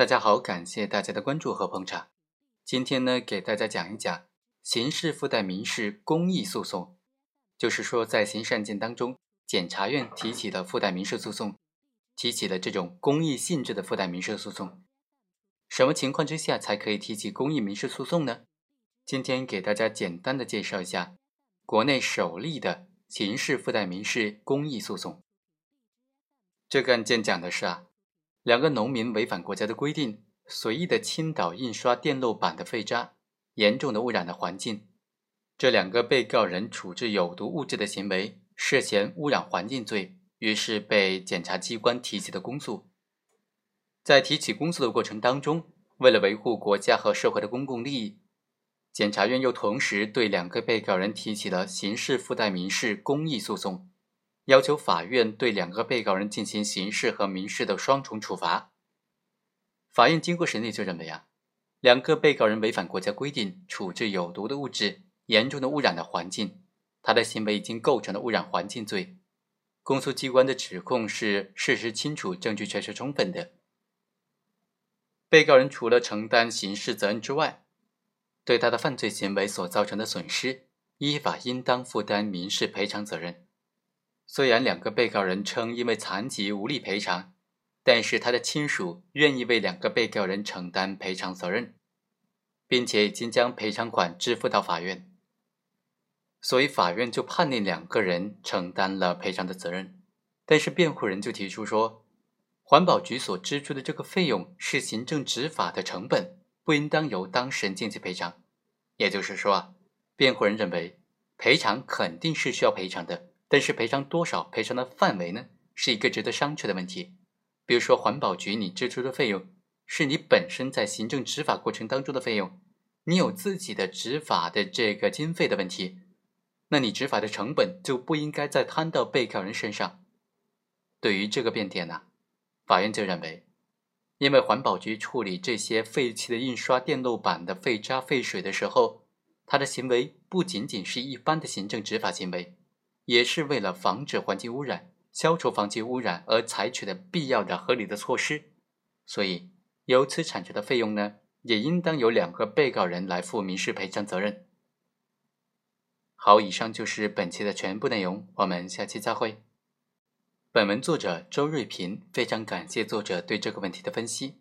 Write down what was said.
大家好，感谢大家的关注和捧场。今天呢，给大家讲一讲刑事附带民事公益诉讼，就是说在刑事案件当中，检察院提起的附带民事诉讼，提起的这种公益性质的附带民事诉讼，什么情况之下才可以提起公益民事诉讼呢？今天给大家简单的介绍一下国内首例的刑事附带民事公益诉讼。这个案件讲的是啊。两个农民违反国家的规定，随意的倾倒印刷电路板的废渣，严重的污染了环境。这两个被告人处置有毒物质的行为涉嫌污染环境罪，于是被检察机关提起的公诉。在提起公诉的过程当中，为了维护国家和社会的公共利益，检察院又同时对两个被告人提起了刑事附带民事公益诉讼。要求法院对两个被告人进行刑事和民事的双重处罚。法院经过审理就认为啊，两个被告人违反国家规定，处置有毒的物质，严重的污染了环境，他的行为已经构成了污染环境罪。公诉机关的指控是事实清楚、证据确实充分的。被告人除了承担刑事责任之外，对他的犯罪行为所造成的损失，依法应当负担民事赔偿责任。虽然两个被告人称因为残疾无力赔偿，但是他的亲属愿意为两个被告人承担赔偿责任，并且已经将赔偿款支付到法院，所以法院就判令两个人承担了赔偿的责任。但是辩护人就提出说，环保局所支出的这个费用是行政执法的成本，不应当由当事人进行赔偿。也就是说啊，辩护人认为赔偿肯定是需要赔偿的。但是赔偿多少、赔偿的范围呢，是一个值得商榷的问题。比如说，环保局你支出的费用是你本身在行政执法过程当中的费用，你有自己的执法的这个经费的问题，那你执法的成本就不应该再摊到被告人身上。对于这个变点呢，法院就认为，因为环保局处理这些废弃的印刷电路板的废渣废水的时候，他的行为不仅仅是一般的行政执法行为。也是为了防止环境污染、消除环境污染而采取的必要的、合理的措施，所以由此产生的费用呢，也应当由两个被告人来负民事赔偿责任。好，以上就是本期的全部内容，我们下期再会。本文作者周瑞平，非常感谢作者对这个问题的分析。